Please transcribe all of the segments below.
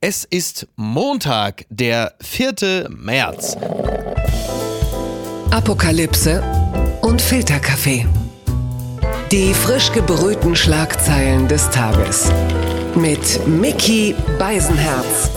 Es ist Montag, der 4. März. Apokalypse und Filterkaffee. Die frisch gebrühten Schlagzeilen des Tages. Mit Mickey Beisenherz.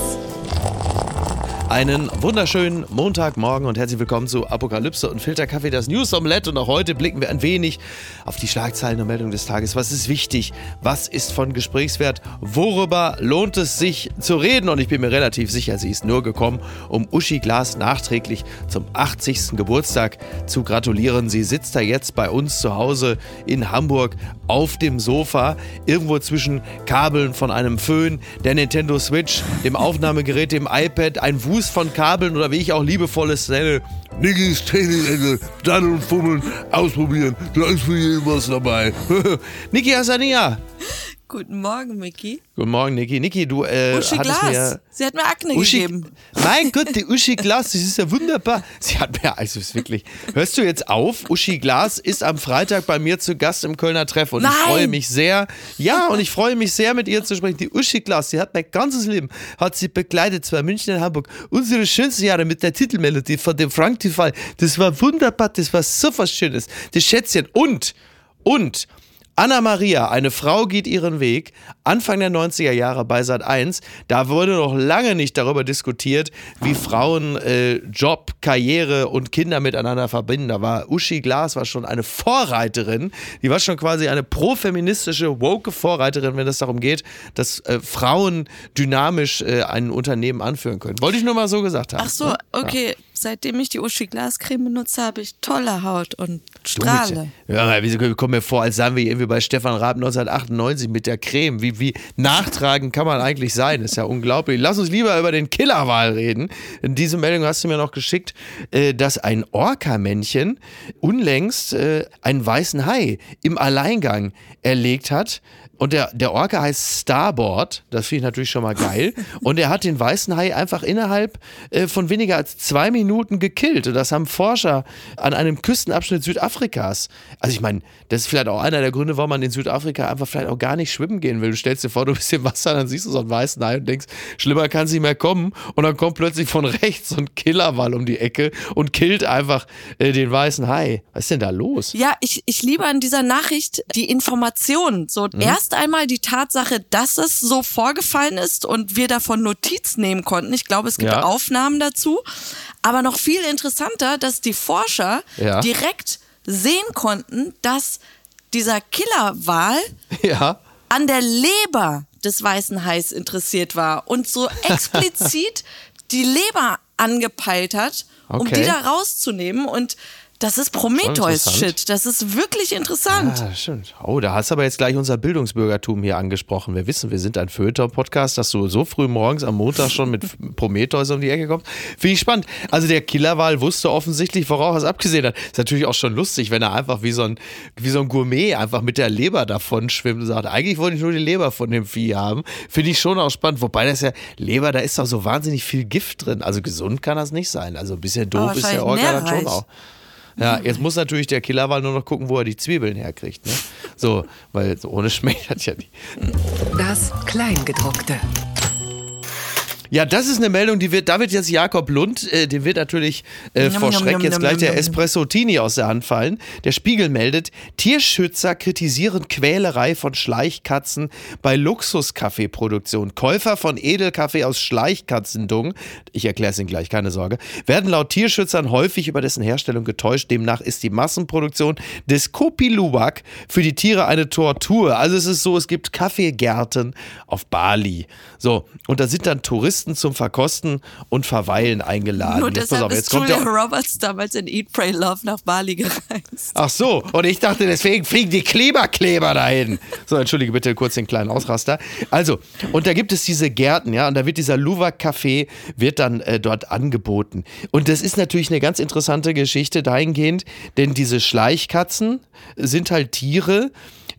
Einen wunderschönen Montagmorgen und herzlich willkommen zu Apokalypse und Filterkaffee, das News Omelette. Und auch heute blicken wir ein wenig auf die Schlagzeilen und Meldungen des Tages. Was ist wichtig? Was ist von Gesprächswert? Worüber lohnt es sich zu reden? Und ich bin mir relativ sicher, sie ist nur gekommen, um Uschi Glas nachträglich zum 80. Geburtstag zu gratulieren. Sie sitzt da jetzt bei uns zu Hause in Hamburg auf dem Sofa, irgendwo zwischen Kabeln von einem Föhn, der Nintendo Switch, dem Aufnahmegerät, dem iPad, ein Wust von Kabeln oder wie ich auch liebevolles nenne, Niggis dann und fummeln, ausprobieren, da ist für jeden was dabei. Niki Asania. Guten Morgen, Micky. Guten Morgen, Niki. Niki, du äh, Uschi hattest Glas. mir... Sie hat mir Akne Uschi, gegeben. mein Gott, die Uschi Glas, das ist ja wunderbar. Sie hat mir, also ist wirklich, hörst du jetzt auf? Uschi Glas ist am Freitag bei mir zu Gast im Kölner Treff und Nein. ich freue mich sehr, ja, und ich freue mich sehr mit ihr zu sprechen. Die Uschi Glas, sie hat mein ganzes Leben, hat sie begleitet, zwar München und Hamburg, unsere schönsten Jahre mit der Titelmelodie von dem Frank Tifal. Das war wunderbar, das war so was Schönes. Das Schätzchen und, und, Anna Maria, eine Frau geht ihren Weg, Anfang der 90er Jahre bei Sat 1. Da wurde noch lange nicht darüber diskutiert, wie Frauen äh, Job, Karriere und Kinder miteinander verbinden. Da war Uschi Glas war schon eine Vorreiterin. Die war schon quasi eine profeministische, woke Vorreiterin, wenn es darum geht, dass äh, Frauen dynamisch äh, ein Unternehmen anführen können. Wollte ich nur mal so gesagt haben. Ach so, ne? okay. Seitdem ich die Uschi Glascreme benutze, habe ich tolle Haut und Du strahle. Ja, wieso kommen mir vor, als seien wir irgendwie bei Stefan Raab 1998 mit der Creme. Wie, wie nachtragend kann man eigentlich sein? ist ja unglaublich. Lass uns lieber über den Killerwal reden. In diese Meldung hast du mir noch geschickt, äh, dass ein Orca-Männchen unlängst äh, einen weißen Hai im Alleingang erlegt hat. Und der, der Orca heißt Starboard, das finde ich natürlich schon mal geil. Und er hat den weißen Hai einfach innerhalb äh, von weniger als zwei Minuten gekillt. Und das haben Forscher an einem Küstenabschnitt Südafrikas. Also ich meine, das ist vielleicht auch einer der Gründe, warum man in Südafrika einfach vielleicht auch gar nicht schwimmen gehen will. Du stellst dir vor, du bist im Wasser, dann siehst du so einen weißen Hai und denkst, schlimmer kann es nicht mehr kommen. Und dann kommt plötzlich von rechts so ein Killerwall um die Ecke und killt einfach äh, den weißen Hai. Was ist denn da los? Ja, ich, ich liebe an dieser Nachricht die Information. So Mhm. erst einmal die Tatsache, dass es so vorgefallen ist und wir davon Notiz nehmen konnten. Ich glaube, es gibt Ja. Aufnahmen dazu. Aber noch viel interessanter, dass die Forscher Ja. direkt sehen konnten, dass dieser Killerwal Ja. an der Leber des weißen Hais interessiert war und so explizit die Leber angepeilt hat, um Okay. die da rauszunehmen. Und das ist. Prometheus-Shit. Das ist wirklich interessant. Ah, stimmt. Oh, da hast du aber jetzt gleich unser Bildungsbürgertum hier angesprochen. Wir wissen, wir sind ein Feuilleton-Podcast, dass du so früh morgens am Montag schon mit Prometheus um die Ecke kommst. Finde ich spannend. Also der Killerwal wusste offensichtlich, worauf er es abgesehen hat. Ist natürlich auch schon lustig, wenn er einfach wie so ein, wie so ein Gourmet einfach mit der Leber davon schwimmt und sagt, eigentlich wollte ich nur die Leber von dem Vieh haben. Finde ich schon auch spannend. Wobei das ja, Leber, da ist doch so wahnsinnig viel Gift drin. Also gesund kann das nicht sein. Also ein bisschen doof ist der wahrscheinlich Orga dann schon auch. Ja, jetzt muss natürlich der Killerwal nur noch gucken, wo er die Zwiebeln herkriegt. Ne? So, weil so ohne schmeckt das ja nicht. Das Kleingedruckte. Ja, das ist eine Meldung, die wird, da wird jetzt Jakob Lund, äh, dem wird natürlich äh, Njam, vor njam, Schreck njam, jetzt gleich der njam. Espresso Tini aus der Hand fallen. Der Spiegel meldet, Tierschützer kritisieren Quälerei von Schleichkatzen bei Luxuskaffeeproduktion. Käufer von Edelkaffee aus Schleichkatzendung, ich erkläre es Ihnen gleich, keine Sorge, werden laut Tierschützern häufig über dessen Herstellung getäuscht. Demnach ist die Massenproduktion des Kopi Luwak für die Tiere eine Tortur. Also es ist so, es gibt Kaffeegärten auf Bali. So, und da sind dann Touristen zum Verkosten und Verweilen eingeladen. Nur Jetzt deshalb auf, jetzt ist kommt Julia Roberts damals in Eat, Pray, Love nach Bali gereist. Ach so, und ich dachte, deswegen fliegen die Kleberkleber dahin. So, entschuldige bitte kurz den kleinen Ausraster. Also, und da gibt es diese Gärten, ja, und da wird dieser Luwak-Café, wird dann äh, dort angeboten. Und das ist natürlich eine ganz interessante Geschichte dahingehend, denn diese Schleichkatzen sind halt Tiere,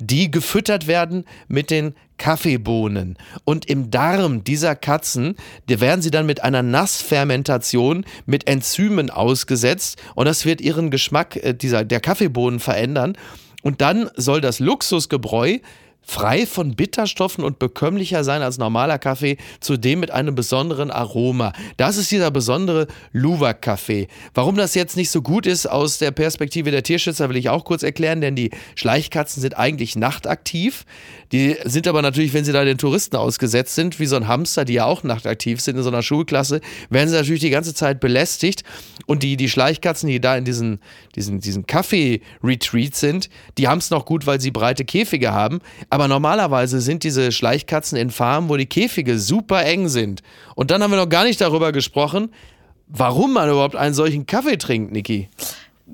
die gefüttert werden mit den Kaffeebohnen. Und im Darm dieser Katzen, da werden sie dann mit einer Nassfermentation mit Enzymen ausgesetzt und das wird ihren Geschmack äh, dieser, der Kaffeebohnen verändern. Und dann soll das Luxusgebräu frei von Bitterstoffen und bekömmlicher sein als normaler Kaffee, zudem mit einem besonderen Aroma. Das ist dieser besondere Luwak-Kaffee. Warum das jetzt nicht so gut ist aus der Perspektive der Tierschützer, will ich auch kurz erklären, denn die Schleichkatzen sind eigentlich nachtaktiv. Die sind aber natürlich, wenn sie da den Touristen ausgesetzt sind, wie so ein Hamster, die ja auch nachtaktiv sind in so einer Schulklasse, werden sie natürlich die ganze Zeit belästigt. Und die, die Schleichkatzen, die da in diesen, diesen, diesen Kaffee-Retreat sind, die haben es noch gut, weil sie breite Käfige haben. Aber normalerweise sind diese Schleichkatzen in Farmen, wo die Käfige super eng sind. Und dann haben wir noch gar nicht darüber gesprochen, warum man überhaupt einen solchen Kaffee trinkt, Niki.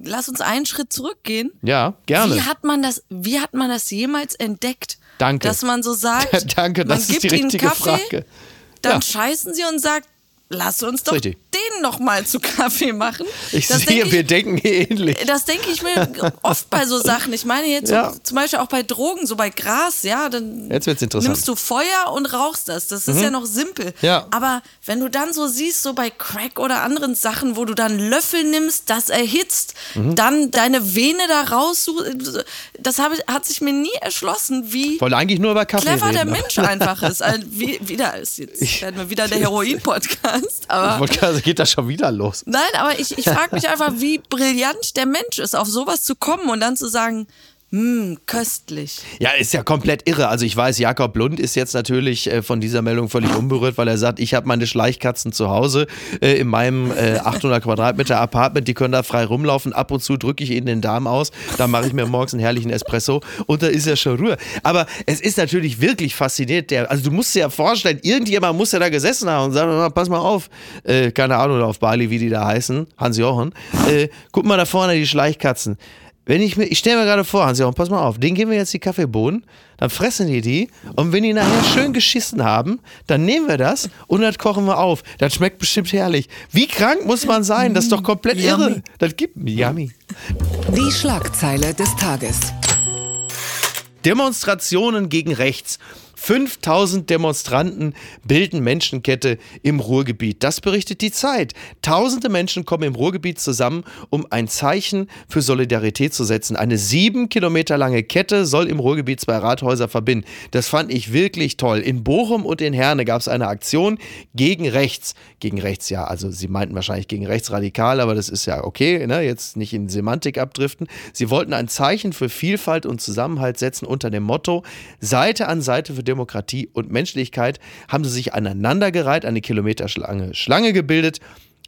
Lass uns einen Schritt zurückgehen. Ja, gerne. Wie hat man das, wie hat man das jemals entdeckt? Danke. Dass man so sagt, Danke, man das ist gibt die ihnen richtige Kaffee, Frage. dann Ja. scheißen sie und sagt, lass uns doch Richtig. den noch mal zu Kaffee machen. Ich Das sehe, denk wir denken ähnlich. Das denke ich mir oft bei so Sachen. Ich meine jetzt Ja. so, zum Beispiel auch bei Drogen, so bei Gras, ja, dann Jetzt wird's interessant. Mhm. nimmst du Feuer und rauchst das. Das ist ja noch simpel. Ja. Aber wenn du dann so siehst, so bei Crack oder anderen Sachen, wo du dann Löffel nimmst, das erhitzt, Mhm. dann deine Vene da raussuchst, das habe, hat sich mir nie erschlossen, wie Ich wollte eigentlich nur über Kaffee clever reden. der Mensch einfach ist. Also, wie, wieder ist jetzt werden wir wieder der Heroin-Podcast. Ich Aber gerade, geht das schon wieder los. Nein, aber ich, ich frage mich einfach, wie brillant der Mensch ist, auf sowas zu kommen und dann zu sagen, hm, köstlich. Ja, ist ja komplett irre. Also ich weiß, Jakob Lund ist jetzt natürlich äh, von dieser Meldung völlig unberührt, weil er sagt, ich habe meine Schleichkatzen zu Hause äh, in meinem äh, 800 Quadratmeter Apartment, die können da frei rumlaufen. Ab und zu drücke ich ihnen den Darm aus, dann mache ich mir morgens einen herrlichen Espresso und da ist ja schon Ruhe. Aber es ist natürlich wirklich faszinierend. Der, also du musst dir ja vorstellen, irgendjemand muss ja da gesessen haben und sagen, "Na, pass mal auf, äh, keine Ahnung auf Bali, wie die da heißen, Hans-Jochen, äh, guck mal da vorne die Schleichkatzen. Wenn ich mir, ich stelle mir gerade vor, Hans-Jochen, pass mal auf, denen geben wir jetzt die Kaffeebohnen, dann fressen die die und wenn die nachher schön geschissen haben, dann nehmen wir das und das kochen wir auf. Das schmeckt bestimmt herrlich. Wie krank muss man sein? Das ist doch komplett irre. Yummy. Das gibt yummy. Die Schlagzeile des Tages. Demonstrationen gegen rechts. 5000 Demonstranten bilden Menschenkette im Ruhrgebiet. Das berichtet die Zeit. Tausende Menschen kommen im Ruhrgebiet zusammen, um ein Zeichen für Solidarität zu setzen. Eine sieben Kilometer lange Kette soll im Ruhrgebiet zwei Rathäuser verbinden. Das fand ich wirklich toll. In Bochum und in Herne gab es eine Aktion gegen rechts. Gegen rechts, ja, also sie meinten wahrscheinlich gegen rechtsradikal, aber das ist ja okay, ne? jetzt nicht in Semantik abdriften. Sie wollten ein Zeichen für Vielfalt und Zusammenhalt setzen unter dem Motto Seite an Seite für Demokratie und Menschlichkeit haben sie sich aneinandergereiht, eine kilometerlange Schlange gebildet,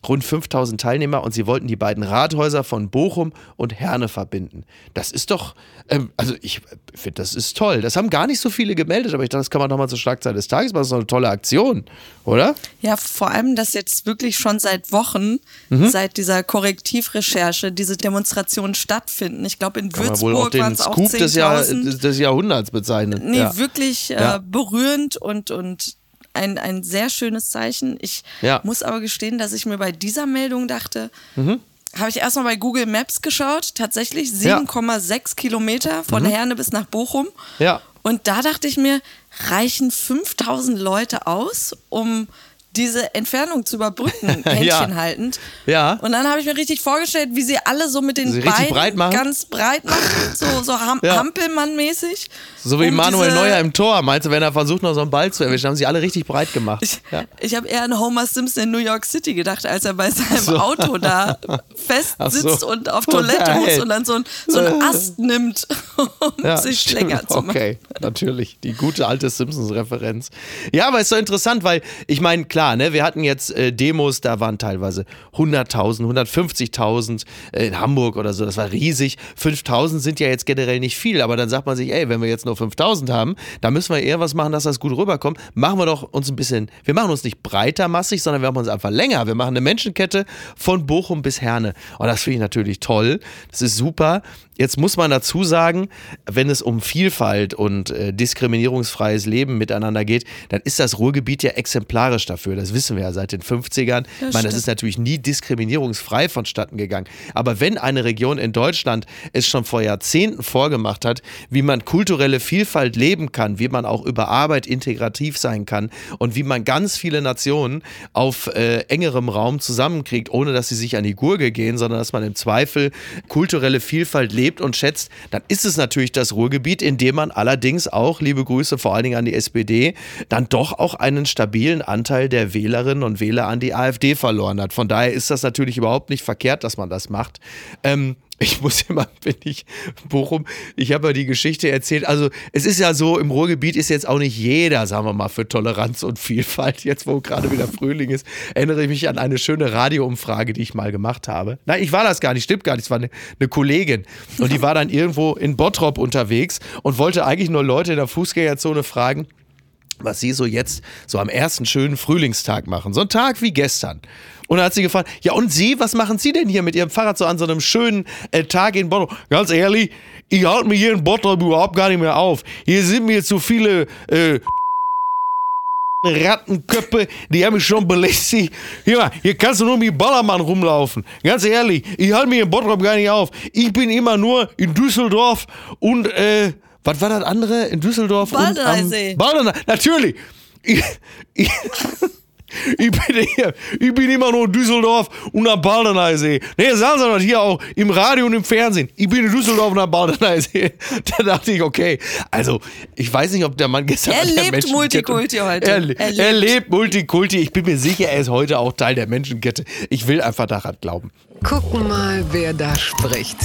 rund 5000 Teilnehmer und sie wollten die beiden Rathäuser von Bochum und Herne verbinden. Das ist doch, ähm, also ich finde, das ist toll. Das haben gar nicht so viele gemeldet, aber ich dachte, das kann man doch mal zur Schlagzeile des Tages machen. Das ist doch eine tolle Aktion, oder? Ja, vor allem, dass jetzt wirklich schon seit Wochen, Mhm. seit dieser Korrektivrecherche, diese Demonstrationen stattfinden. Ich glaube, in auch Würzburg waren den es auch Scoop des, Jahr, 10.000. des, Jahrhunderts bezeichnen. Nee, ja. wirklich äh, Ja. berührend und, und ein, ein sehr schönes Zeichen. Ich Ja. Mhm. muss aber gestehen, dass ich mir bei dieser Meldung dachte, habe ich erstmal bei Google Maps geschaut, tatsächlich Ja. 7,6 Kilometer von Herne bis nach Bochum. Ja. Und da dachte ich mir, reichen 5000 Leute aus, um diese Entfernung zu überbrücken, Händchen Ja. haltend. Ja. Und dann habe ich mir richtig vorgestellt, wie sie alle so mit den Sie Beinen breit ganz breit machen, so, so Ham Ja. Hampelmann-mäßig. So wie um Manuel Neuer im Tor. Meinst du, wenn er versucht, noch so einen Ball zu erwischen, haben sie alle richtig breit gemacht. Ich, ja. ich habe eher an Homer Simpson in New York City gedacht, als er bei seinem so. Auto da fest Ach so. sitzt und auf Toilette muss und dann so, ein, so einen Ast nimmt, um Ja, sich stimmt. länger zu machen. Okay, natürlich. Die gute alte Simpsons-Referenz. Ja, aber es ist so interessant, weil ich meine, klar, ne, wir hatten jetzt äh, Demos, da waren teilweise 100.000, 150.000 äh, in Hamburg oder so, das war riesig. 5.000 sind ja jetzt generell nicht viel, aber dann sagt man sich, ey, wenn wir jetzt nur 5.000 haben, dann müssen wir eher was machen, dass das gut rüberkommt. Machen wir doch uns ein bisschen, wir machen uns nicht breiter massig, sondern wir machen uns einfach länger. Wir machen eine Menschenkette von Bochum bis Herne. Und das finde ich natürlich toll. Das ist super. Jetzt muss man dazu sagen, wenn es um Vielfalt und äh, diskriminierungsfreies Leben miteinander geht, dann ist das Ruhrgebiet ja exemplarisch dafür. Dafür. Das wissen wir ja seit den 50ern. ich meine, das ist natürlich nie diskriminierungsfrei vonstatten gegangen. Aber wenn eine Region in Deutschland es schon vor Jahrzehnten vorgemacht hat, wie man kulturelle Vielfalt leben kann, wie man auch über Arbeit integrativ sein kann und wie man ganz viele Nationen auf äh, engerem Raum zusammenkriegt, ohne dass sie sich an die Gurgel gehen, sondern dass man im Zweifel kulturelle Vielfalt lebt und schätzt, dann ist es natürlich das Ruhrgebiet, in dem man allerdings auch, liebe Grüße vor allen Dingen an die SPD, dann doch auch einen stabilen Anteil der Wählerinnen und Wähler an die AfD verloren hat. Von daher ist das natürlich überhaupt nicht verkehrt, dass man das macht. Ähm, ich muss immer, bin ich, Bochum, ich habe ja die Geschichte erzählt. Also, es ist ja so, im Ruhrgebiet ist jetzt auch nicht jeder, sagen wir mal, für Toleranz und Vielfalt. Jetzt, wo gerade wieder Frühling ist, erinnere ich mich an eine schöne Radioumfrage, die ich mal gemacht habe. Nein, ich war das gar nicht, stimmt gar nicht. Es war eine, eine Kollegin. Und die war dann irgendwo in Bottrop unterwegs und wollte eigentlich nur Leute in der Fußgängerzone fragen, was sie so jetzt so am ersten schönen Frühlingstag machen. So ein Tag wie gestern. Und dann hat sie gefragt, ja und Sie, was machen Sie denn hier mit Ihrem Fahrrad so an so einem schönen äh, Tag in Bottrop? Ganz ehrlich, ich halte mich hier in Bottrop überhaupt gar nicht mehr auf. Hier sind mir zu viele äh, Rattenköpfe, die haben mich schon belästigt. Hier, hier kannst du nur mit Ballermann rumlaufen. Ganz ehrlich, ich halte mich in Bottrop gar nicht auf. Ich bin immer nur in Düsseldorf und, äh, was war das andere? In Düsseldorf am Baldeneysee. Natürlich. Ich, ich, ich bin, hier, ich bin immer nur in Düsseldorf und am Baldeneysee. Nee, sagen Sie das hier auch im Radio und im Fernsehen. Ich bin in Düsseldorf und am Baldeneysee. Da dachte ich, okay. Also, ich weiß nicht, ob der Mann gestern. Er lebt Multikulti heute. Er, Er er, lebt. lebt Multikulti. Ich bin mir sicher, er ist heute auch Teil der Menschenkette. Ich will einfach daran glauben. Gucken mal, wer da spricht.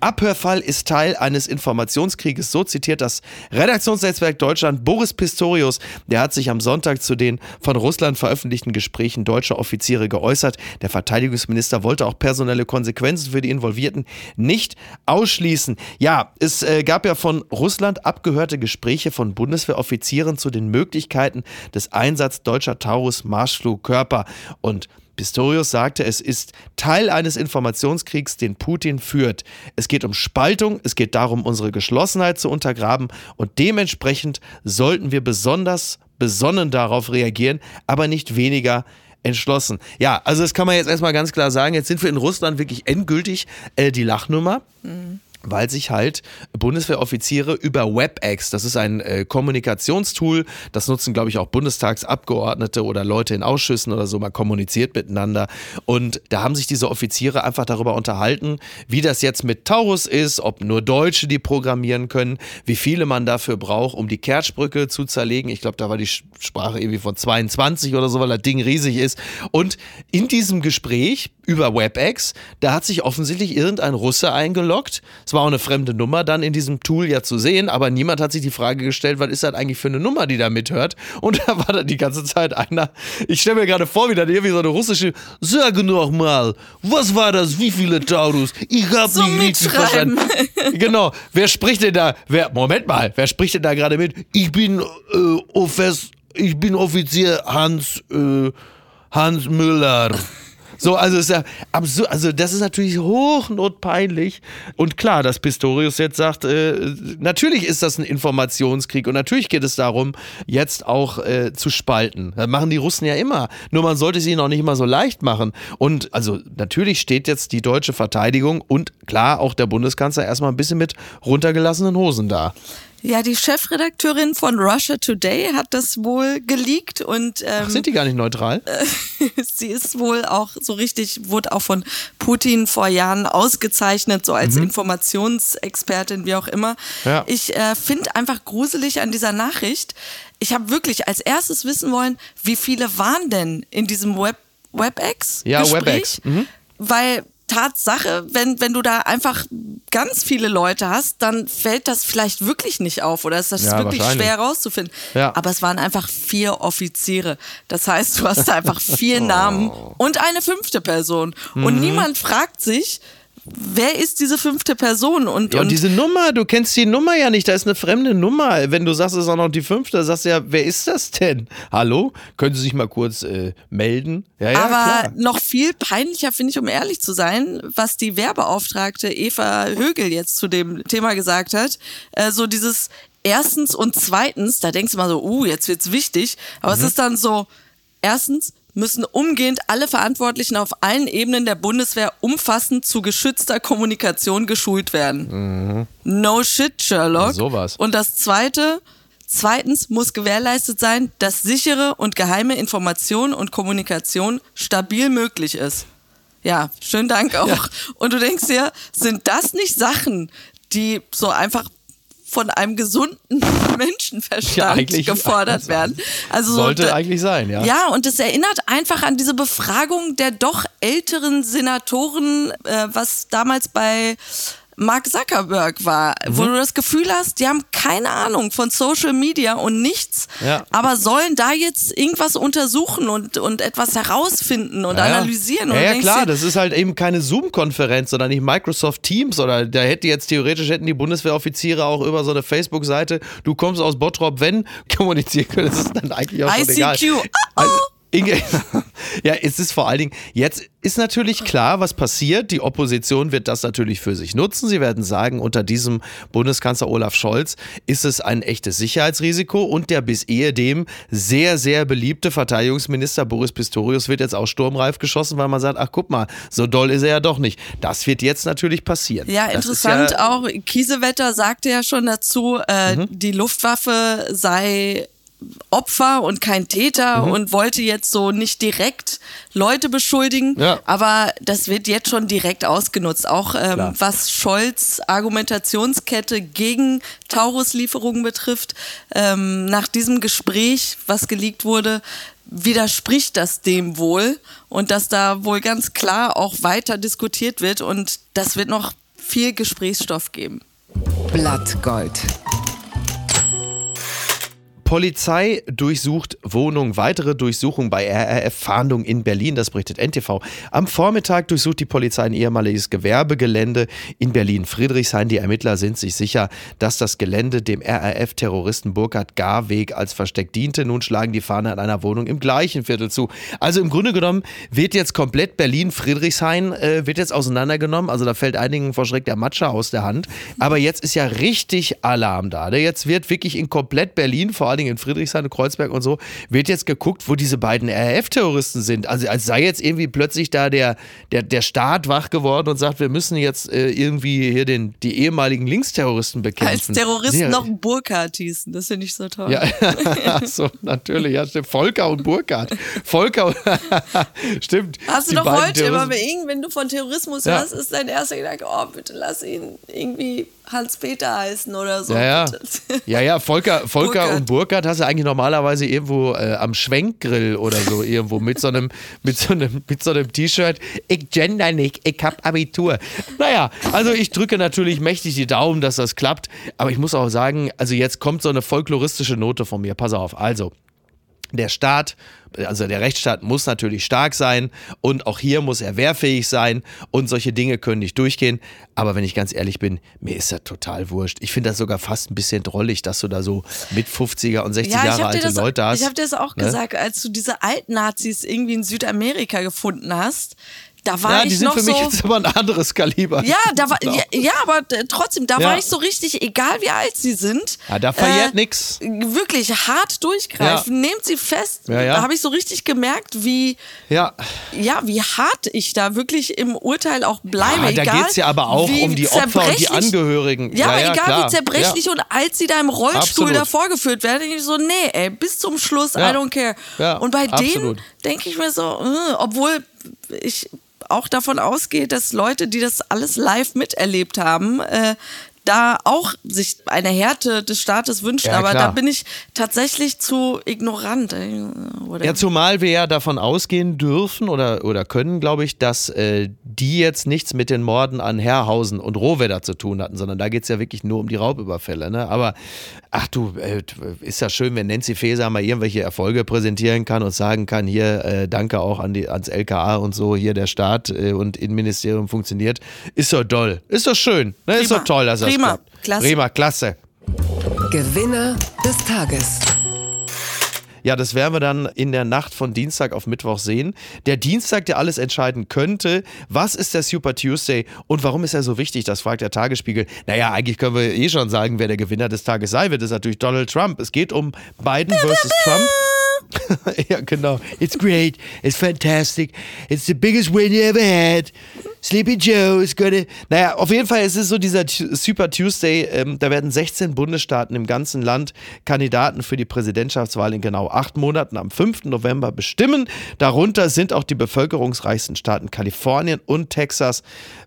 Abhörfall ist Teil eines Informationskrieges. So zitiert das Redaktionsnetzwerk Deutschland Boris Pistorius. Der hat sich am Sonntag zu den von Russland veröffentlichten Gesprächen deutscher Offiziere geäußert. Der Verteidigungsminister wollte auch personelle Konsequenzen für die Involvierten nicht ausschließen. Ja, es äh, gab ja von Russland abgehörte Gespräche von Bundeswehroffizieren zu den Möglichkeiten des Einsatzes deutscher Taurus-Marschflugkörper. Und Pistorius sagte, es ist Teil eines Informationskriegs, den Putin führt. Es geht um Spaltung, es geht darum, unsere Geschlossenheit zu untergraben und dementsprechend sollten wir besonders besonnen darauf reagieren, aber nicht weniger entschlossen. Ja, also das kann man jetzt erstmal ganz klar sagen. Jetzt sind wir in Russland wirklich endgültig äh, die Lachnummer weil sich halt Bundeswehroffiziere über WebEx, das ist ein äh, Kommunikationstool, das nutzen, glaube ich, auch Bundestagsabgeordnete oder Leute in Ausschüssen oder so, man kommuniziert miteinander. Und da haben sich diese Offiziere einfach darüber unterhalten, wie das jetzt mit Taurus ist, ob nur Deutsche die programmieren können, wie viele man dafür braucht, um die Kertschbrücke zu zerlegen. Ich glaube, da war die Sprache irgendwie von 22 oder so, weil das Ding riesig ist. Und in diesem Gespräch über WebEx, da hat sich offensichtlich irgendein Russe eingeloggt. Es war auch eine fremde Nummer dann in diesem Tool ja zu sehen, aber niemand hat sich die Frage gestellt, was ist das eigentlich für eine Nummer, die da mithört? Und da war dann die ganze Zeit einer, ich stelle mir gerade vor, wie dann irgendwie so eine russische, sag noch mal, was war das, wie viele Taurus? Ich hab So nicht richtig verstanden. Genau, wer spricht denn da, wer, Moment mal, wer spricht denn da gerade mit? Ich bin, äh, Offers, ich bin Offizier Hans, äh, Hans Müller. So, also ist ja absurd, also das ist natürlich hochnotpeinlich. Und klar, dass Pistorius jetzt sagt, äh, natürlich ist das ein Informationskrieg und natürlich geht es darum, jetzt auch äh, zu spalten. Das machen die Russen ja immer. Nur man sollte es ihnen auch nicht immer so leicht machen. Und also natürlich steht jetzt die deutsche Verteidigung und klar auch der Bundeskanzler erstmal ein bisschen mit runtergelassenen Hosen da. Ja, die Chefredakteurin von Russia Today hat das wohl geleakt und ähm, Ach, sind die gar nicht neutral? sie ist wohl auch so richtig, wurde auch von Putin vor Jahren ausgezeichnet, so als Informationsexpertin, wie auch immer. Ja. Ich äh, finde einfach gruselig an dieser Nachricht. Ich habe wirklich als erstes wissen wollen, wie viele waren denn in diesem Web WebEx? Ja? WebEx, mhm. Weil Tatsache, wenn, wenn du da einfach ganz viele Leute hast, dann fällt das vielleicht wirklich nicht auf oder ist das Ja, wirklich schwer herauszufinden. Ja. Aber es waren einfach vier Offiziere. Das heißt, du hast da einfach Oh. vier Namen und eine fünfte Person. Mhm. Und niemand fragt sich, wer ist diese fünfte Person? Und, Ja, und und diese Nummer, du kennst die Nummer ja nicht, da ist eine fremde Nummer. Wenn du sagst, es ist auch noch die fünfte, sagst du ja, wer ist das denn? Hallo? Können Sie sich mal kurz äh, melden? Ja, ja, aber klar. noch viel peinlicher finde ich, um ehrlich zu sein, was die Werbeauftragte Eva Högel jetzt zu dem Thema gesagt hat. Äh, so dieses erstens und zweitens, da denkst du mal so, uh, jetzt wird's wichtig. Aber Mhm. es ist dann so, erstens müssen umgehend alle Verantwortlichen auf allen Ebenen der Bundeswehr umfassend zu geschützter Kommunikation geschult werden. No shit, Sherlock. Mhm. Sowas. Und das zweite, zweitens muss gewährleistet sein, dass sichere und geheime Information und Kommunikation stabil möglich ist. Ja, schönen Dank auch. Und du denkst dir, sind das nicht Sachen, die so einfach von einem gesunden Menschenverstand Ja, gefordert werden? Also so Sollte da- eigentlich sein, ja. ja, und es erinnert einfach an diese Befragung der doch älteren Senatoren, äh, was damals bei Mark Zuckerberg war, wo Mhm. du das Gefühl hast, die haben keine Ahnung von Social Media und nichts, Ja. aber sollen da jetzt irgendwas untersuchen und, und etwas herausfinden und Ja, analysieren. Und Ja, du ja klar, das ist halt eben keine Zoom-Konferenz, sondern nicht Microsoft Teams oder da hätte jetzt theoretisch hätten die Bundeswehroffiziere auch über so eine Facebook-Seite, du kommst aus Bottrop, wenn kommunizieren können, das ist dann eigentlich auch schon egal. ICQ. Also, Inge, ja, es ist vor allen Dingen, jetzt ist natürlich klar, was passiert. Die Opposition wird das natürlich für sich nutzen. Sie werden sagen, unter diesem Bundeskanzler Olaf Scholz ist es ein echtes Sicherheitsrisiko und der bis ehedem sehr, sehr beliebte Verteidigungsminister Boris Pistorius wird jetzt auch sturmreif geschossen, weil man sagt, ach guck mal, so doll ist er ja doch nicht. Das wird jetzt natürlich passieren. Ja, Das interessant ja, auch. Kiesewetter sagte ja schon dazu, äh, Mhm. die Luftwaffe sei Opfer und kein Täter Mhm. und wollte jetzt so nicht direkt Leute beschuldigen, Ja. aber das wird jetzt schon direkt ausgenutzt. Auch ähm, was Scholz Argumentationskette gegen Taurus-Lieferungen betrifft, ähm, nach diesem Gespräch, was geleakt wurde, widerspricht das dem wohl und dass da wohl ganz klar auch weiter diskutiert wird und das wird noch viel Gesprächsstoff geben. Blattgold. Polizei durchsucht Wohnung. Weitere Durchsuchung bei RRF-Fahndung in Berlin, das berichtet NTV. Am Vormittag durchsucht die Polizei ein ehemaliges Gewerbegelände in Berlin-Friedrichshain. Die Ermittler sind sich sicher, dass das Gelände dem RRF-Terroristen Burkhard Garweg als Versteck diente. Nun schlagen die Fahnder an einer Wohnung im gleichen Viertel zu. Also im Grunde genommen wird jetzt komplett Berlin-Friedrichshain äh, wird jetzt auseinandergenommen. Also da fällt einigen vor Schreck der Matscher aus der Hand. Aber jetzt ist ja richtig Alarm da. ne? Jetzt wird wirklich in komplett Berlin, vor allen Dingen in Friedrichshain und Kreuzberg und so, wird jetzt geguckt, wo diese beiden RAF-Terroristen sind. Also als sei jetzt irgendwie plötzlich da der, der, der Staat wach geworden und sagt, wir müssen jetzt äh, irgendwie hier den, die ehemaligen Linksterroristen bekämpfen. Als Terroristen Ja. noch Burkhardt hießen, das finde ich so toll. Ja, so, natürlich, ja, stimmt. Volker und Burkhard. Volker, stimmt. Hast du doch heute immer, Terroristen- bei irgend- wenn du von Terrorismus Ja. hörst, ist dein erster Gedanke, oh, bitte lass ihn irgendwie Hans-Peter heißen oder so. Ja, ja. Ja, ja, Volker, Volker Burkhard. und Burkhard hast du eigentlich normalerweise irgendwo äh, am Schwenkgrill oder so irgendwo mit so einem, mit so einem, mit so einem T-Shirt. Ich gender nicht, ich hab Abitur. Naja, also ich drücke natürlich mächtig die Daumen, dass das klappt. Aber ich muss auch sagen, also jetzt kommt so eine folkloristische Note von mir. Pass auf, also. Der Staat, also der Rechtsstaat muss natürlich stark sein und auch hier muss er wehrfähig sein und solche Dinge können nicht durchgehen. Aber wenn ich ganz ehrlich bin, mir ist das total wurscht. Ich finde das sogar fast ein bisschen drollig, dass du da so mit 50er und 60 Ja, Jahre habe alte das- Leute hast. ich hab dir das auch Ne? gesagt, als du diese Altnazis irgendwie in Südamerika gefunden hast. Da war ja, ich die sind noch für mich so. jetzt aber ein anderes Kaliber. Ja, da war, Genau. ja, ja, aber äh, trotzdem, da Ja. war ich so richtig, egal wie alt sie sind. Ja, da verjährt äh, nix. Wirklich hart durchgreifen, nehmt sie fest. Da habe ich so richtig gemerkt, wie, Ja, ja, wie hart ich da wirklich im Urteil auch bleibe. Da geht es ja aber auch um die Opfer und die Angehörigen. Ja, aber egal klar. wie zerbrechlich und als sie da im Rollstuhl Absolut. da vorgeführt werden, denke ich so, nee, ey, bis zum Schluss. I don't care. Und bei absolut. denen denke ich mir so, äh, obwohl ich auch davon ausgehe, dass Leute, die das alles live miterlebt haben, äh, da auch sich eine Härte des Staates wünscht, Ja, aber da bin ich tatsächlich zu ignorant. ey. Oder Ja, zumal wir ja davon ausgehen dürfen oder, oder können, glaube ich, dass äh, die jetzt nichts mit den Morden an Herrhausen und Rohwedder zu tun hatten, sondern da geht es ja wirklich nur um die Raubüberfälle. Ne? Aber ach du, äh, ist ja schön, wenn Nancy Faeser mal irgendwelche Erfolge präsentieren kann und sagen kann, hier, äh, danke auch an die, ans LKA und so, hier der Staat äh, und Innenministerium funktioniert. Ist doch toll. Ist doch schön. Ne? Ist doch toll, dass das Prima. Klasse. Prima, klasse. Gewinner des Tages. Ja, das werden wir dann in der Nacht von Dienstag auf Mittwoch sehen. Der Dienstag, der alles entscheiden könnte. Was ist der Super Tuesday und warum ist er so wichtig? Das fragt der Tagesspiegel. Naja, eigentlich können wir eh schon sagen, wer der Gewinner des Tages sein wird. Das ist natürlich Donald Trump. Es geht um Biden versus Trump. ja, genau. It's great. It's fantastic. It's the biggest win you ever had. Sleepy Joe is gonna. Naja, auf jeden Fall ist es so dieser Super Tuesday. Ähm, da werden 16 Bundesstaaten im ganzen Land Kandidaten für die Präsidentschaftswahl in genau acht Monaten am 5. November bestimmen. Darunter sind auch die bevölkerungsreichsten Staaten Kalifornien und Texas.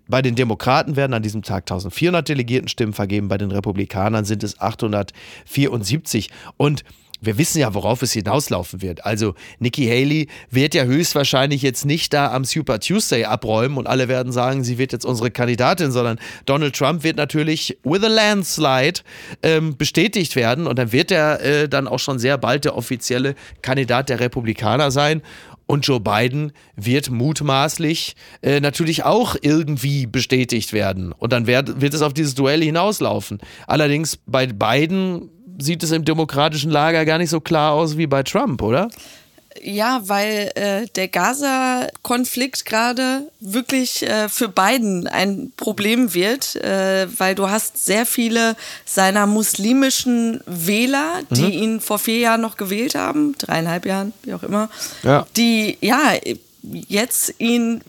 Bei den Demokraten werden an diesem Tag 1400 Delegiertenstimmen vergeben. Bei den Republikanern sind es 874. Und wir wissen ja, worauf es hinauslaufen wird. Also Nikki Haley wird ja höchstwahrscheinlich jetzt nicht da am Super Tuesday abräumen und alle werden sagen, sie wird jetzt unsere Kandidatin, sondern Donald Trump wird natürlich with a landslide ähm, bestätigt werden und dann wird er äh, dann auch schon sehr bald der offizielle Kandidat der Republikaner sein. Und Joe Biden wird mutmaßlich äh, natürlich auch irgendwie bestätigt werden. Und dann wird, wird es auf dieses Duell hinauslaufen. Allerdings bei Biden sieht es im demokratischen Lager gar nicht so klar aus wie bei Trump, oder? Ja, weil äh, der Gaza-Konflikt gerade wirklich äh, für Biden ein Problem wird, äh, weil du hast sehr viele seiner muslimischen Wähler, die Mhm. ihn vor vier Jahren noch gewählt haben, dreieinhalb Jahren, wie auch immer, Ja. die ja jetzt ihn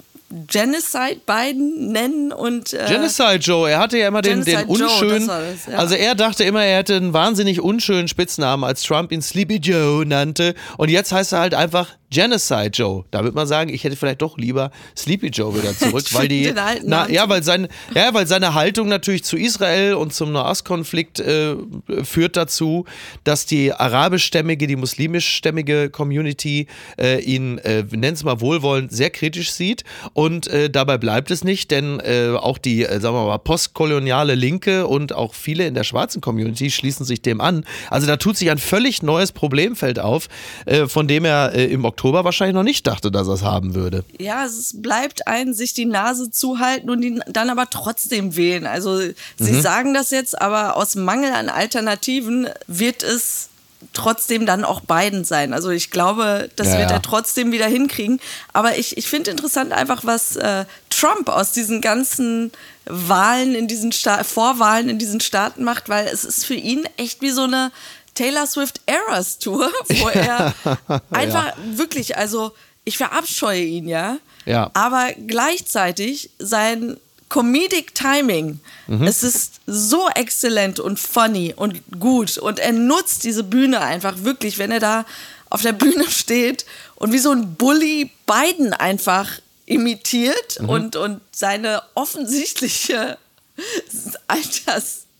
Genocide Biden nennen und äh, Genocide Joe, er hatte ja immer den, den Genocide Joe, unschönen, das ja. also er dachte immer, er hätte einen wahnsinnig unschönen Spitznamen, als Trump ihn Sleepy Joe nannte. Und jetzt heißt er halt einfach Genocide Joe. Da würde man sagen, ich hätte vielleicht doch lieber Sleepy Joe wieder zurück, weil die, na, ja, weil sein, ja, weil seine Haltung natürlich zu Israel und zum Nahostkonflikt äh, führt dazu, dass die arabischstämmige, die muslimischstämmige Community äh, ihn, äh, nennen es mal wohlwollend, sehr kritisch sieht. Und äh, dabei bleibt es nicht, denn äh, auch die, äh, sagen wir mal, postkoloniale Linke und auch viele in der schwarzen Community schließen sich dem an. Also da tut sich ein völlig neues Problemfeld auf, äh, von dem er äh, im Oktober wahrscheinlich noch nicht dachte, dass er es haben würde. Ja, es bleibt ein, sich die Nase zuhalten und ihn dann aber trotzdem wählen. Also sie Mhm. sagen das jetzt, aber aus Mangel an Alternativen wird es trotzdem dann auch Biden sein. Also ich glaube, das Ja, wird ja. er trotzdem wieder hinkriegen. Aber ich, ich finde interessant einfach, was äh, Trump aus diesen ganzen Wahlen in diesen Sta Vorwahlen in diesen Staaten macht, weil es ist für ihn echt wie so eine Taylor Swift Eras Tour, wo er einfach wirklich, also ich verabscheue ihn ja, Ja. aber gleichzeitig sein Comedic Timing, es ist so exzellent und funny und gut. Und er nutzt diese Bühne einfach wirklich, wenn er da auf der Bühne steht und wie so ein Bully Biden einfach imitiert und, und seine offensichtliche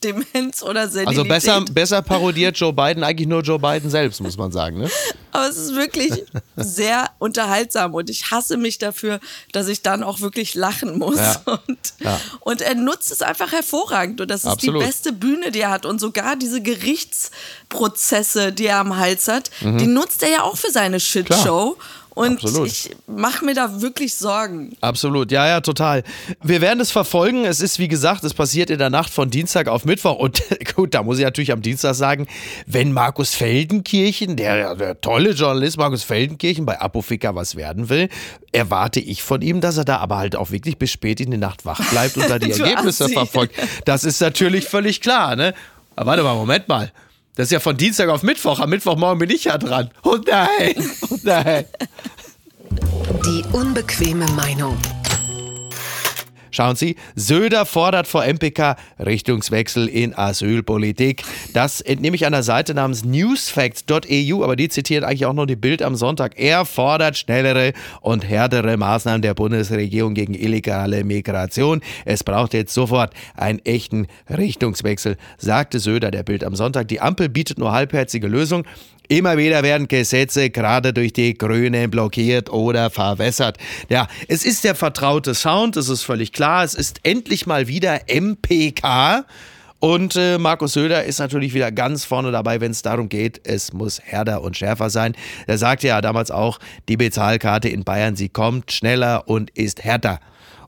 Altersdemenz oder Senilität. Also besser, besser parodiert Joe Biden eigentlich nur Joe Biden selbst, muss man sagen. Ne? Aber es ist wirklich sehr unterhaltsam und ich hasse mich dafür, dass ich dann auch wirklich lachen muss. Ja. Und, Ja. und er nutzt es einfach hervorragend und das ist Absolut. die beste Bühne, die er hat. Und sogar diese Gerichtsprozesse, die er am Hals hat, die nutzt er ja auch für seine Shitshow. Und. Absolut. ich mache mir da wirklich Sorgen. Absolut, ja, ja, total. Wir werden es verfolgen. Es ist, wie gesagt, es passiert in der Nacht von Dienstag auf Mittwoch. Und gut, da muss ich natürlich am Dienstag sagen, wenn Markus Feldenkirchen, der, der tolle Journalist Markus Feldenkirchen bei Apofika was werden will, erwarte ich von ihm, dass er da aber halt auch wirklich bis spät in die Nacht wach bleibt und da die Ergebnisse verfolgt. Das ist natürlich völlig klar, ne? Aber warte mal, Moment mal. Das ist ja von Dienstag auf Mittwoch. Am Mittwochmorgen bin ich ja dran. Oh nein, oh nein. Die unbequeme Meinung. Schauen Sie, Söder fordert vor MPK Richtungswechsel in Asylpolitik. Das entnehme ich der Seite namens newsfacts.eu, aber die zitiert eigentlich auch noch die Bild am Sonntag. Er fordert schnellere und härtere Maßnahmen der Bundesregierung gegen illegale Migration. Es braucht jetzt sofort einen echten Richtungswechsel, sagte Söder der Bild am Sonntag. Die Ampel bietet nur halbherzige Lösungen. Immer wieder werden Gesetze gerade durch die Grünen blockiert oder verwässert. Ja, es ist der vertraute Sound, es ist völlig klar. Es ist endlich mal wieder MPK. Und äh, Markus Söder ist natürlich wieder ganz vorne dabei, wenn es darum geht, es muss härter und schärfer sein. Er sagte ja damals auch, die Bezahlkarte in Bayern, sie kommt schneller und ist härter.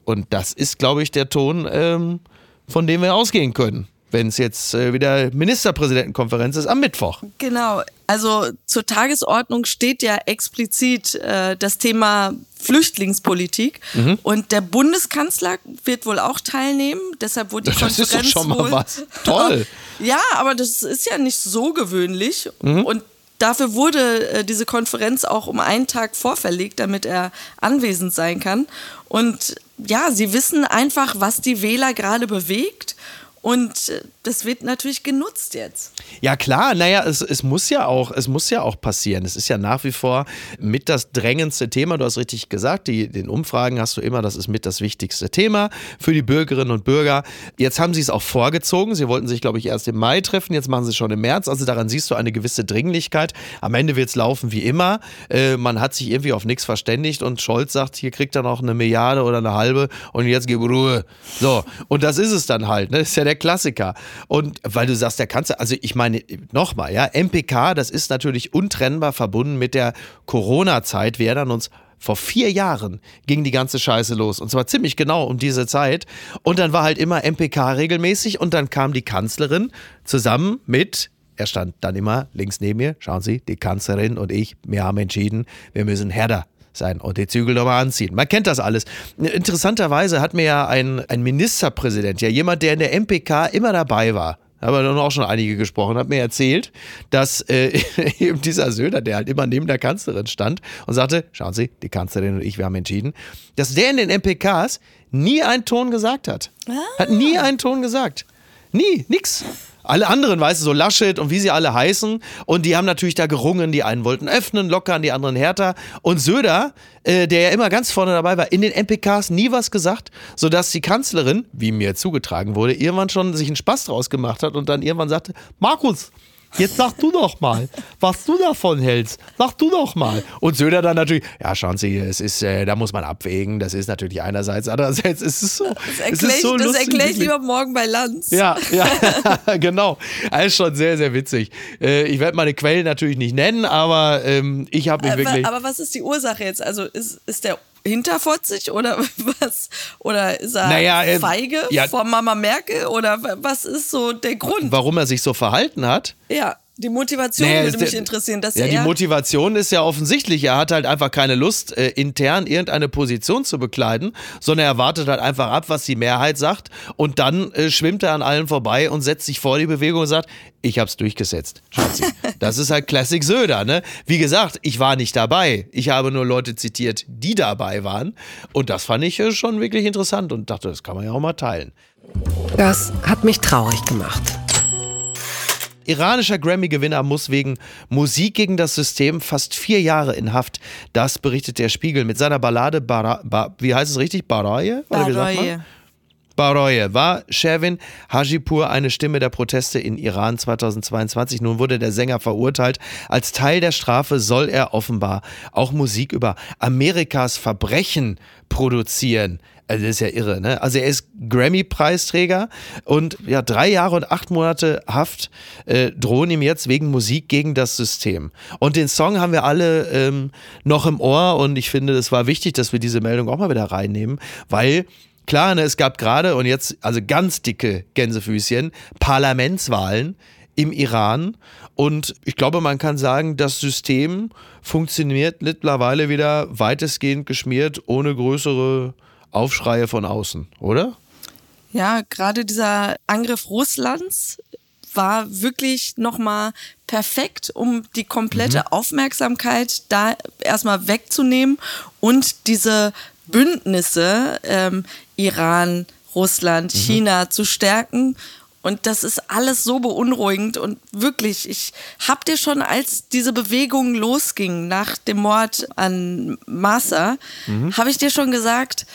Und das ist, glaube ich, der Ton, ähm, von dem wir ausgehen können wenn es jetzt äh, wieder Ministerpräsidentenkonferenz ist am Mittwoch. Genau. Also zur Tagesordnung steht ja explizit äh, das Thema Flüchtlingspolitik mhm. und der Bundeskanzler wird wohl auch teilnehmen. Deshalb wurde die das Konferenz ist doch schon mal was. Toll. ja, aber das ist ja nicht so gewöhnlich mhm. und Dafür wurde äh, diese Konferenz auch um einen Tag vorverlegt, damit er anwesend sein kann. Und ja, sie wissen einfach, was die Wähler gerade bewegt und äh, das wird natürlich genutzt jetzt. Ja klar, naja, es, es muss ja auch, es muss ja auch passieren. Es ist ja nach wie vor mit das drängendste Thema. Du hast richtig gesagt, die, den Umfragen hast du immer, das ist mit das wichtigste Thema für die Bürgerinnen und Bürger. Jetzt haben sie es auch vorgezogen. Sie wollten sich, glaube ich, erst im Mai treffen. Jetzt machen sie es schon im März. Also daran siehst du eine gewisse Dringlichkeit. Am Ende wird es laufen wie immer. Äh, man hat sich irgendwie auf nichts verständigt und Scholz sagt, hier kriegt er noch eine Milliarde oder eine halbe und jetzt gib Ruhe. So, und das ist es dann halt. Ne? Das ist ja der Klassiker. Und weil du sagst, der Kanzler, also ich meine, nochmal, ja, MPK, das ist natürlich untrennbar verbunden mit der Corona-Zeit. Wir erinnern uns, vor vier Jahren ging die ganze Scheiße los. Und zwar ziemlich genau um diese Zeit. Und dann war halt immer MPK regelmäßig und dann kam die Kanzlerin zusammen mit er stand dann immer links neben mir. Schauen Sie, die Kanzlerin und ich, wir haben entschieden, wir müssen härter sein und die Zügel nochmal anziehen. Man kennt das alles. Interessanterweise hat mir ja ein, ein Ministerpräsident, ja jemand, der in der MPK immer dabei war, haben wir dann auch schon einige gesprochen, hat mir erzählt, dass äh, eben dieser Söder, der halt immer neben der Kanzlerin stand und sagte, schauen Sie, die Kanzlerin und ich, wir haben entschieden, dass der in den MPKs nie einen Ton gesagt hat. Ah. Hat nie einen Ton gesagt. Nie, nix. Alle anderen, weißt du, so Laschet und wie sie alle heißen. Und die haben natürlich da gerungen. Die einen wollten öffnen, lockern, die anderen härter. Und Söder, äh, der ja immer ganz vorne dabei war, in den MPKs nie was gesagt, sodass die Kanzlerin, wie mir zugetragen wurde, irgendwann schon sich einen Spaß draus gemacht hat und dann irgendwann sagte, Markus, Jetzt sag du doch mal, was du davon hältst. Sag du doch mal. Und Söder dann natürlich, ja, schauen Sie, es ist, äh, da muss man abwägen. Das ist natürlich einerseits, andererseits ist es so. Das erkläre ich, so das erklär ich lieber morgen bei Lanz. Ja, ja, genau. ist schon sehr, sehr witzig. Äh, ich werde meine Quellen natürlich nicht nennen, aber ähm, ich habe mich aber, wirklich. Aber was ist die Ursache jetzt? Also ist, ist der hinterfotzig oder was? Oder ist er naja, äh, feige ja, vor Mama Merkel oder was ist so der Grund? Warum er sich so verhalten hat? Ja. Die Motivation naja, würde mich interessieren. Dass ja, die Motivation ist ja offensichtlich. Er hat halt einfach keine Lust, äh, intern irgendeine Position zu bekleiden, sondern er wartet halt einfach ab, was die Mehrheit sagt. Und dann äh, schwimmt er an allen vorbei und setzt sich vor die Bewegung und sagt, ich hab's durchgesetzt. Schatzi. Das ist halt Classic Söder, ne? Wie gesagt, ich war nicht dabei. Ich habe nur Leute zitiert, die dabei waren. Und das fand ich äh, schon wirklich interessant und dachte, das kann man ja auch mal teilen. Das hat mich traurig gemacht. Iranischer Grammy-Gewinner muss wegen Musik gegen das System fast vier Jahre in Haft. Das berichtet der Spiegel mit seiner Ballade, Bara, ba, wie heißt es richtig? Baraye? Baraye. Baroye war Sherwin Hajipur eine Stimme der Proteste in Iran 2022. Nun wurde der Sänger verurteilt. Als Teil der Strafe soll er offenbar auch Musik über Amerikas Verbrechen produzieren. Also das ist ja irre, ne? Also er ist Grammy-Preisträger und ja, drei Jahre und acht Monate Haft äh, drohen ihm jetzt wegen Musik gegen das System. Und den Song haben wir alle ähm, noch im Ohr und ich finde, es war wichtig, dass wir diese Meldung auch mal wieder reinnehmen, weil Klar, ne, es gab gerade und jetzt, also ganz dicke Gänsefüßchen, Parlamentswahlen im Iran. Und ich glaube, man kann sagen, das System funktioniert mittlerweile wieder weitestgehend geschmiert, ohne größere Aufschreie von außen, oder? Ja, gerade dieser Angriff Russlands war wirklich nochmal perfekt, um die komplette mhm. Aufmerksamkeit da erstmal wegzunehmen und diese Bündnisse ähm, Iran, Russland, China zu stärken. Und das ist alles so beunruhigend und wirklich, ich hab dir schon, als diese Bewegung losging nach dem Mord an Massa, habe ich dir schon gesagt,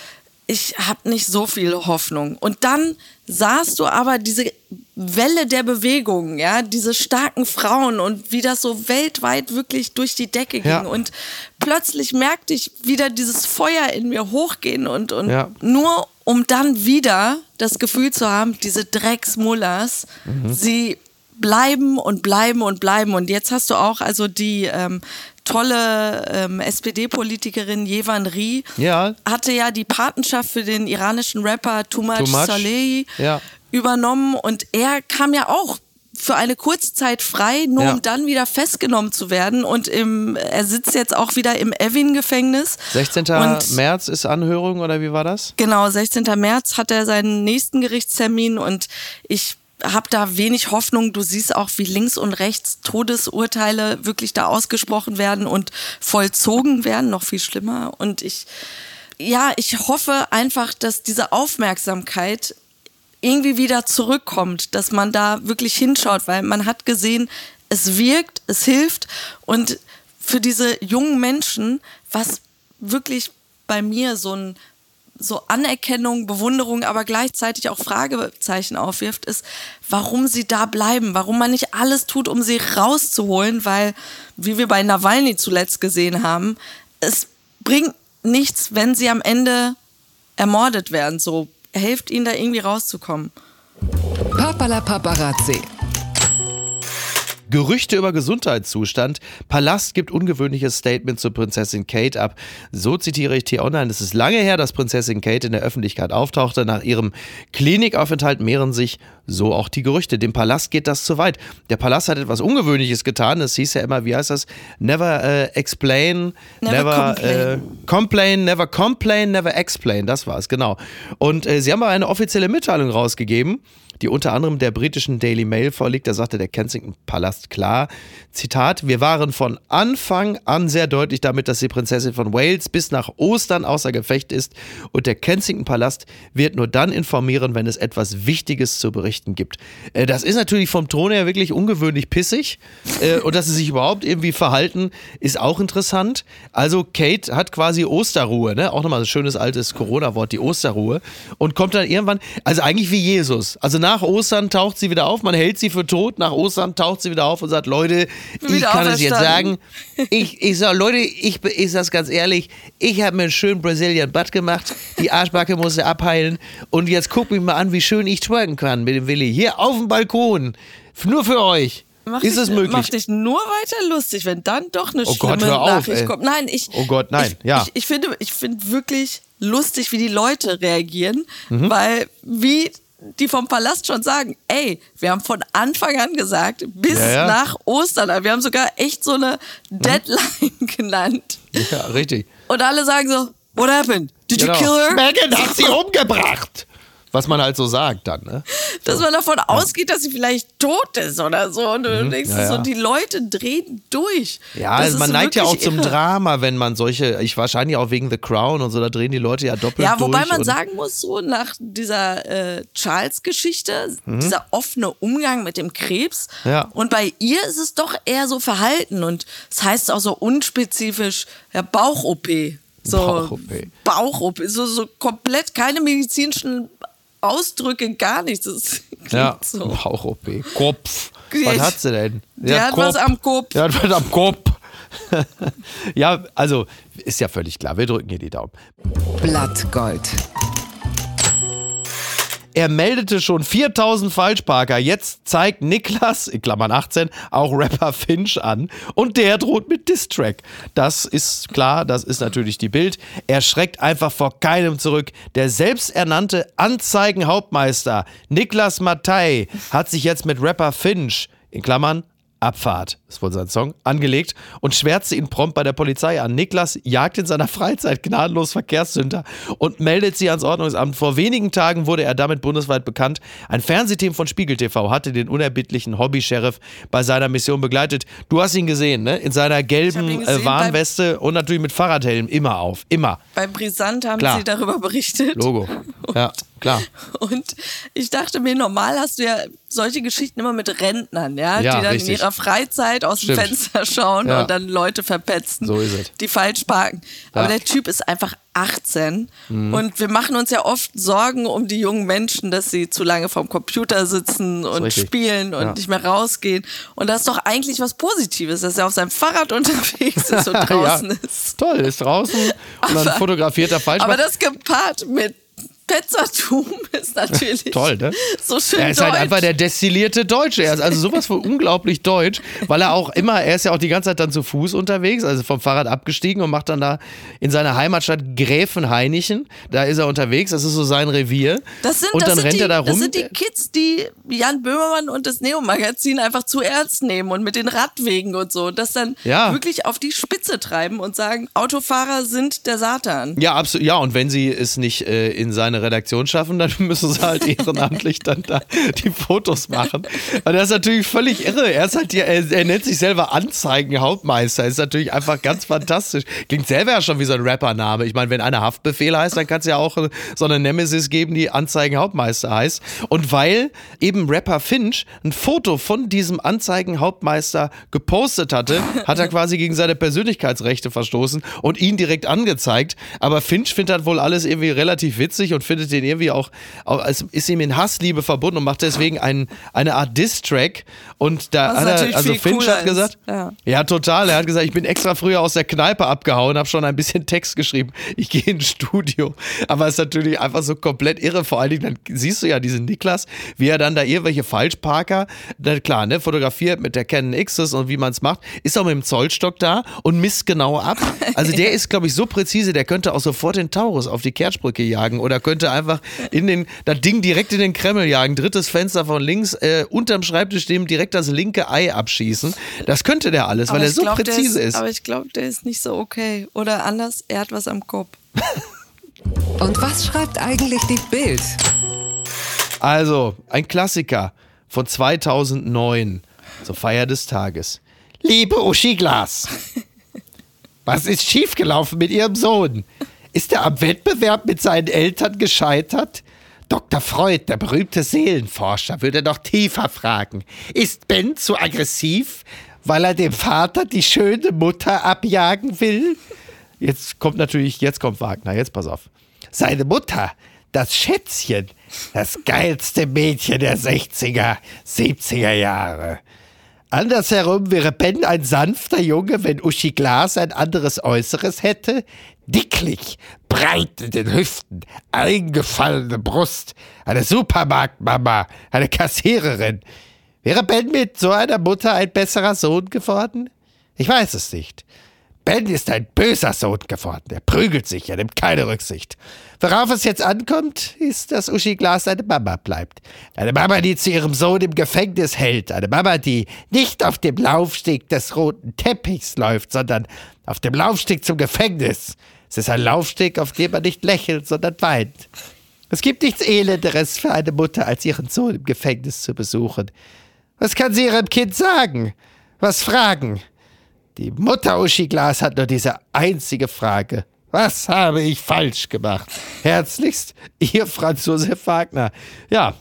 ich habe nicht so viel Hoffnung. Und dann sahst du aber diese Welle der Bewegung, ja, diese starken Frauen und wie das so weltweit wirklich durch die Decke ging. Ja. Und plötzlich merkte ich wieder dieses Feuer in mir hochgehen und, und Ja. nur um dann wieder das Gefühl zu haben, diese Drecksmullers, Mhm. sie bleiben und bleiben und bleiben. Und jetzt hast du auch also die ähm, tolle ähm, SPD-Politikerin Jevan Rie, Ja. hatte ja die Patenschaft für den iranischen Rapper Tumaj Tumaj. Saleh Ja. übernommen und er kam ja auch für eine kurze Zeit frei, nur Ja. um dann wieder festgenommen zu werden. Und im, er sitzt jetzt auch wieder im Evin-Gefängnis. 16. Und März ist Anhörung oder wie war das? Genau, 16. März hat er seinen nächsten Gerichtstermin und ich habe da wenig Hoffnung. Du siehst auch, wie links und rechts Todesurteile wirklich da ausgesprochen werden und vollzogen werden, noch viel schlimmer. Und ich, ja, ich hoffe einfach, dass diese Aufmerksamkeit irgendwie wieder zurückkommt, dass man da wirklich hinschaut, weil man hat gesehen, es wirkt, es hilft und für diese jungen Menschen, was wirklich bei mir so ein so Anerkennung, Bewunderung, aber gleichzeitig auch Fragezeichen aufwirft, ist, warum sie da bleiben, warum man nicht alles tut, um sie rauszuholen, weil, wie wir bei Nawalny zuletzt gesehen haben, es bringt nichts, wenn sie am Ende ermordet werden. So hilft ihnen da irgendwie rauszukommen. Papala Paparazzi. Gerüchte über Gesundheitszustand. Palast gibt ungewöhnliches Statement zu Prinzessin Kate ab. So zitiere ich T-Online. Es ist lange her, dass Prinzessin Kate in der Öffentlichkeit auftauchte. Nach ihrem Klinikaufenthalt mehren sich so auch die Gerüchte. Dem Palast geht das zu weit. Der Palast hat etwas Ungewöhnliches getan. Es hieß ja immer, wie heißt das? Never äh, explain, Never never, äh, complain, never complain, never explain. Das war es, genau. Und äh, sie haben aber eine offizielle Mitteilung rausgegeben die unter anderem der britischen Daily Mail vorliegt. Da sagte der Kensington Palast klar, Zitat, wir waren von Anfang an sehr deutlich damit, dass die Prinzessin von Wales bis nach Ostern außer Gefecht ist und der Kensington Palast wird nur dann informieren, wenn es etwas Wichtiges zu berichten gibt. Äh, das ist natürlich vom Ton her wirklich ungewöhnlich pissig äh, und dass sie sich überhaupt irgendwie verhalten, ist auch interessant. Also Kate hat quasi Osterruhe, ne? auch nochmal ein schönes altes Corona-Wort, die Osterruhe und kommt dann irgendwann, also eigentlich wie Jesus, also nach Ostern taucht sie wieder auf, man hält sie für tot, nach Ostern taucht sie wieder auf und sagt, Leute, ich kann es jetzt sagen, ich, ich sag, Leute, ich, ich sag's ganz ehrlich, ich habe mir einen schönen Brazilian Butt gemacht, die Arschbacke musste abheilen und jetzt guck mich mal an, wie schön ich twerken kann mit dem Willi. Hier auf dem Balkon, nur für euch. Mach ist dich, es möglich? Mach dich nur weiter lustig, wenn dann doch eine Oh schlimme Gott, hör auf, Nachricht ey. kommt. Nein, ich. Oh Gott, nein, ich, ja. Ich, ich finde, ich finde wirklich lustig, wie die Leute reagieren, Mhm. weil wie die vom Palast schon sagen, ey, wir haben von Anfang an gesagt, bis Ja, ja. nach Ostern. Wir haben sogar echt so eine Deadline genannt. Ja, richtig. Und alle sagen so, what happened? Did Genau. you kill her? Megan hat sie umgebracht. Was man halt so sagt dann, ne? Dass man davon ausgeht, dass sie vielleicht tot ist oder so. Und du denkst Mhm. Ja, so, ja. die Leute drehen durch. Ja, Das also man neigt ja auch wirklich zum irre. Drama, wenn man solche, ich wahrscheinlich auch wegen The Crown und so, da drehen die Leute ja doppelt Ja, durch. wobei man und- sagen muss, so nach dieser äh, Charles-Geschichte, Mhm. dieser offene Umgang mit dem Krebs. Ja. Und bei ihr ist es doch eher so Verhalten und es heißt auch so unspezifisch ja, Bauch-OP. So Bauch-OP. Bauch-OP. So, so komplett keine medizinischen Ausdrücke, gar nichts. Das klingt Ja, so. Bauch-OP. Kopf. Was hat sie denn? Die hat was am Kopf. Die hat was am Kopf. ja, also ist ja völlig klar. Wir drücken hier die Daumen. Blattgold. Er meldete schon 4000 Falschparker. Jetzt zeigt Niklas, in Klammern 18, auch Rapper Finch an. Und der droht mit Distrack. Das ist klar, das ist natürlich die Bild. Er schreckt einfach vor keinem zurück. Der selbsternannte Anzeigenhauptmeister Niklas Mattei hat sich jetzt mit Rapper Finch, in Klammern Abfahrt, ist wohl sein Song, angelegt und schwärzte ihn prompt bei der Polizei an. Niklas jagt in seiner Freizeit gnadenlos Verkehrssünder und meldet sie ans Ordnungsamt. Vor wenigen Tagen wurde er damit bundesweit bekannt. Ein Fernsehteam von Spiegel TV hatte den unerbittlichen Hobby-Sheriff bei seiner Mission begleitet. Du hast ihn gesehen, ne? In seiner gelben ihn gesehen äh, Warnweste und natürlich mit Fahrradhelm immer auf. Immer. Bei Brisant haben Klar. sie darüber berichtet. Logo. Ja, klar. Und ich dachte mir, normal hast du ja solche Geschichten immer mit Rentnern, ja, Ja, die dann richtig. in ihrer Freizeit aus Stimmt. dem Fenster schauen Ja. und dann Leute verpetzen, So die falsch parken. Aber Ja. Mhm. der Typ ist einfach 18 und wir machen uns ja oft Sorgen um die jungen Menschen, dass sie zu lange vorm Computer sitzen und richtig. spielen und nicht mehr rausgehen. Und das ist doch eigentlich was Positives, dass er auf seinem Fahrrad unterwegs ist und draußen ist. Toll, ist draußen und dann fotografiert er falsch. Aber das gepaart mit Petzertum ist natürlich Toll, ne? so schön Er ist deutsch. halt einfach der destillierte Deutsche. Er ist also sowas von unglaublich deutsch, weil er auch immer, er ist ja auch die ganze Zeit dann zu Fuß unterwegs, also vom Fahrrad abgestiegen und macht dann da in seiner Heimatstadt Gräfenhainichen, da ist er unterwegs, das ist so sein Revier. das sind, und das dann rennt die, er da rum. Das sind die Kids, die Jan Böhmermann und das Neo-Magazin einfach zu ernst nehmen und mit den Radwegen und so. Das dann Ja. wirklich auf die Spitze treiben und sagen, Autofahrer sind der Satan. Ja, absolut. Ja, und wenn sie es nicht äh, in seine Redaktion schaffen, dann müssen sie halt ehrenamtlich dann da die Fotos machen. Und das ist natürlich völlig irre. Er ist halt er, er nennt sich selber Anzeigenhauptmeister. Ist natürlich einfach ganz fantastisch. Klingt selber ja schon wie so ein Rappername. Ich meine, wenn einer Haftbefehl heißt, dann kann es ja auch so eine Nemesis geben, die Anzeigenhauptmeister heißt. Und weil eben Rapper Finch ein Foto von diesem Anzeigenhauptmeister gepostet hatte, hat er quasi gegen seine Persönlichkeitsrechte verstoßen und ihn direkt angezeigt. Aber Finch findet das wohl alles irgendwie relativ witzig und findet den irgendwie auch, auch es ist ihm in Hassliebe verbunden und macht deswegen einen, eine Art Diss-Track. Und da hat er, also Finch hat gesagt. Ja. ja, total. Er hat gesagt, ich bin extra früher aus der Kneipe abgehauen, habe schon ein bisschen Text geschrieben. Ich gehe ins Studio. Aber es ist natürlich einfach so komplett irre. Vor allen Dingen, dann siehst du ja diesen Niklas, wie er dann da irgendwelche Falschparker, dann klar, ne, fotografiert mit der Canon Xs und wie man es macht, ist auch mit dem Zollstock da und misst genau ab. Also der ist, glaube ich, so präzise, der könnte auch sofort den Taurus auf die Kerchbrücke jagen oder könnte einfach in den, das Ding direkt in den Kreml jagen, drittes Fenster von links, äh, unterm Schreibtisch dem direkt das linke Ei abschießen. Das könnte der alles, weil Aber er ich so glaub, präzise ist. Aber ich glaube, der ist nicht so okay. Oder anders, er hat was am Kopf. Und was schreibt eigentlich die Bild? Also, ein Klassiker von 2009 zur Feier des Tages. Liebe Uschi Glas, was ist schiefgelaufen mit Ihrem Sohn? Ist er am Wettbewerb mit seinen Eltern gescheitert? Dr. Freud, der berühmte Seelenforscher, würde noch tiefer fragen. Ist Ben zu aggressiv, weil er dem Vater die schöne Mutter abjagen will? Jetzt kommt natürlich, jetzt kommt Wagner, jetzt pass auf. Seine Mutter, das Schätzchen, das geilste Mädchen der 60er, 70er Jahre. Andersherum wäre Ben ein sanfter Junge, wenn Uschi Glas ein anderes Äußeres hätte. Dicklich, breit in den Hüften, eingefallene Brust, eine Supermarktmama, eine Kassiererin. Wäre Ben mit so einer Mutter ein besserer Sohn geworden? Ich weiß es nicht. Ben ist ein böser Sohn geworden. Er prügelt sich, er nimmt keine Rücksicht. Worauf es jetzt ankommt, ist, dass Uschi Glas eine Mama bleibt. Eine Mama, die zu ihrem Sohn im Gefängnis hält. Eine Mama, die nicht auf dem Laufsteg des roten Teppichs läuft, sondern auf dem Laufsteg zum Gefängnis. Es ist ein Laufsteg, auf dem man nicht lächelt, sondern weint. Es gibt nichts Elenderes für eine Mutter, als ihren Sohn im Gefängnis zu besuchen. Was kann sie ihrem Kind sagen? Was fragen? Die Mutter Uschi Glas hat nur diese einzige Frage. Was habe ich falsch gemacht? Herzlichst, Ihr Franz Josef Wagner. Ja,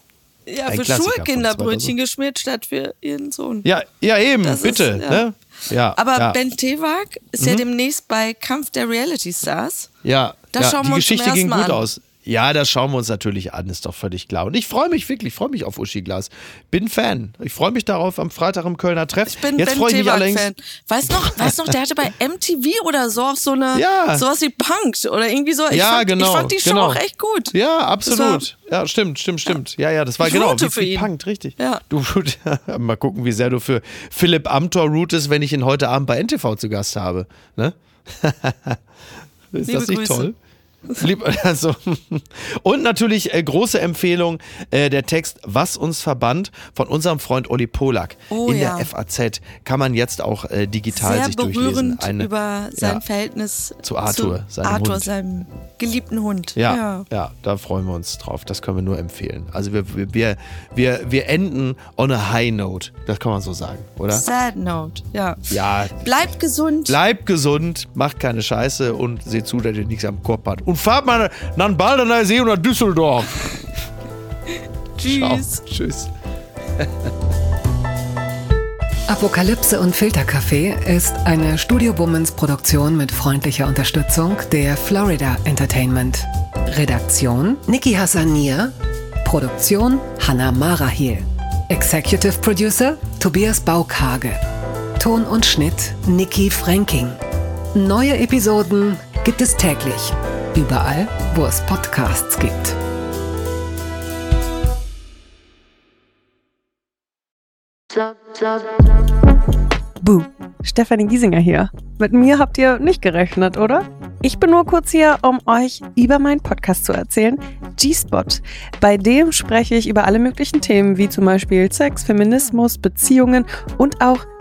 Ja, Ein für Klassiker Schuhe von Kinderbrötchen geschmiert statt für ihren Sohn. ja, ja eben, Das ist- bitte. ja. Ne? Ja, Aber ja, Ben Tewak ist ja demnächst bei Kampf der Reality Stars. ja, das ja schauen die wir uns zum Geschichte ging gut an. aus. Ja, das schauen wir uns natürlich an, ist doch völlig klar. Und ich freue mich wirklich, freue mich auf Uschi Glas. Bin Fan. Ich freue mich darauf am Freitag im Kölner Treff. Ich bin Jetzt Ben freue ich mich allerdings. Tewak-Fan. Weißt noch, weißt noch, der hatte bei MTV oder so auch so eine, Ja. sowas wie Punked oder irgendwie so. Ich, ja, fand, genau. ich fand die Show genau. auch echt gut. Ja, absolut. Ja, stimmt, stimmt, stimmt. Ja, ja, das war Ich genau wie, für wie ihn. Punkt, richtig. Ja. Du, mal gucken, wie sehr du für Philipp Amthor routest, wenn ich ihn heute Abend bei NTV zu Gast habe. Ne? Ist Liebe das nicht Grüße. toll? Lieb, also, und natürlich äh, große Empfehlung, äh, der Text Was uns verband von unserem Freund Olli Polak. Oh, In ja. der FAZ kann man jetzt auch äh, digital Sehr sich durchlesen. berührend über sein ja. Verhältnis Zu Arthur, seinem Arthur, Hund. seinem geliebten Hund. Ja, ja, da freuen wir uns drauf. Das können wir nur empfehlen. Also wir, wir- wir, wir, enden on a high note. Das kann man so sagen, oder? Sad Note, ja. Ja, Bleibt gesund. bleibt gesund, macht keine Scheiße und seht zu, dass ihr nichts am Kopf habt und fahrt mal nach Baldener See und nach Düsseldorf. Tschüss. Ciao. Tschüss. Apokalypse und Filterkaffee ist eine Studio Womans Produktion mit freundlicher Unterstützung der Florida Entertainment. Redaktion Niki Hassania. Produktion Hannah Marahiel. Executive Producer Tobias Baukage. Ton und Schnitt Niki Franking. Neue Episoden gibt es täglich. Überall, wo es Podcasts gibt. Buh, Stefanie Giesinger hier. Mit mir habt ihr nicht gerechnet, oder? Ich bin nur kurz hier, um euch über meinen Podcast zu erzählen, G-Spot. Bei dem spreche ich über alle möglichen Themen, wie zum Beispiel Sex, Feminismus, Beziehungen und auch